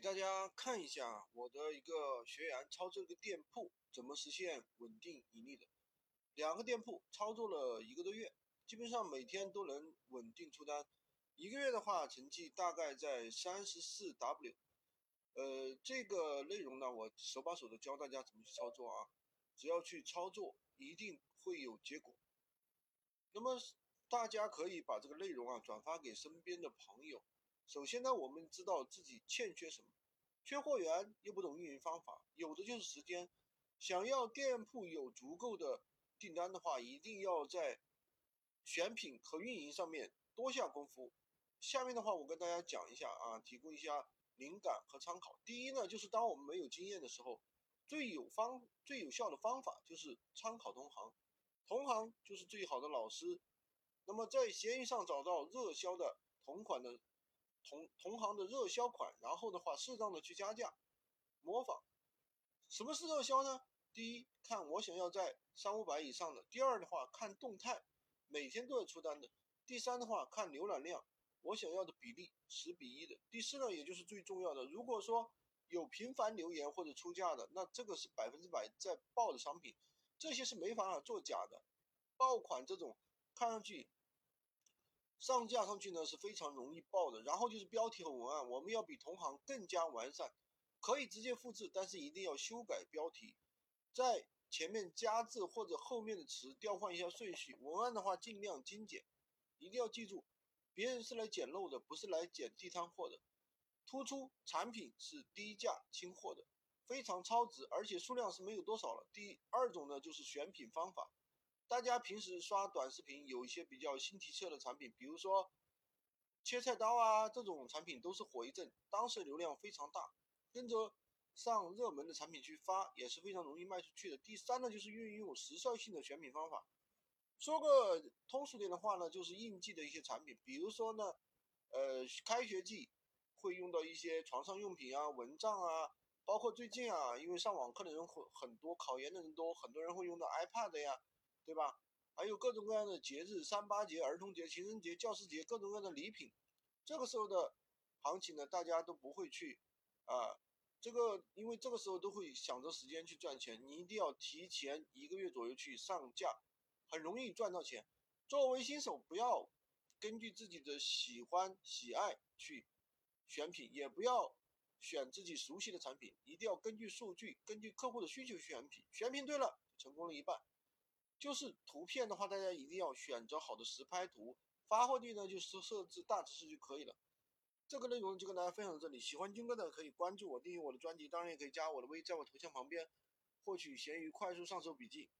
给大家看一下我的一个学员操作一个店铺怎么实现稳定盈利的。两个店铺操作了一个多月，基本上每天都能稳定出单，一个月的话成绩大概在三十四 W。呃，这个内容呢，我手把手的教大家怎么去操作啊，只要去操作，一定会有结果。那么大家可以把这个内容啊转发给身边的朋友。首先呢，我们知道自己欠缺什么，缺货源又不懂运营方法，有的就是时间。想要店铺有足够的订单的话，一定要在选品和运营上面多下功夫。下面的话，我跟大家讲一下啊，提供一下灵感和参考。第一呢，就是当我们没有经验的时候，最有方最有效的方法就是参考同行，同行就是最好的老师。那么在闲鱼上找到热销的同款的。同同行的热销款，然后的话适当的去加价，模仿。什么是热销呢？第一，看我想要在三五百以上的；第二的话，看动态，每天都要出单的；第三的话，看浏览量，我想要的比例十比一的；第四呢，也就是最重要的，如果说有频繁留言或者出价的，那这个是百分之百在爆的商品，这些是没办法做假的。爆款这种看上去。上架上去呢是非常容易爆的，然后就是标题和文案，我们要比同行更加完善，可以直接复制，但是一定要修改标题，在前面加字或者后面的词调换一下顺序。文案的话尽量精简，一定要记住，别人是来捡漏的，不是来捡地摊货的。突出产品是低价清货的，非常超值，而且数量是没有多少了。第二种呢就是选品方法。大家平时刷短视频，有一些比较新奇特的产品，比如说切菜刀啊这种产品都是火一阵，当时流量非常大，跟着上热门的产品去发也是非常容易卖出去的。第三呢，就是运用时效性的选品方法。说个通俗点的话呢，就是应季的一些产品，比如说呢，呃，开学季会用到一些床上用品啊、蚊帐啊，包括最近啊，因为上网课的人很很多，考研的人多，很多人会用到 iPad 呀。对吧？还有各种各样的节日，三八节、儿童节、情人节、教师节，各种各样的礼品。这个时候的行情呢，大家都不会去啊，这个因为这个时候都会想着时间去赚钱，你一定要提前一个月左右去上架，很容易赚到钱。作为新手，不要根据自己的喜欢喜爱去选品，也不要选自己熟悉的产品，一定要根据数据、根据客户的需求选品。选品对了，成功了一半。就是图片的话，大家一定要选择好的实拍图，发货地呢就是设置大城市就可以了。这个内容就跟大家分享到这里，喜欢军哥的可以关注我，订阅我的专辑，当然也可以加我的微，在我头像旁边获取闲鱼快速上手笔记。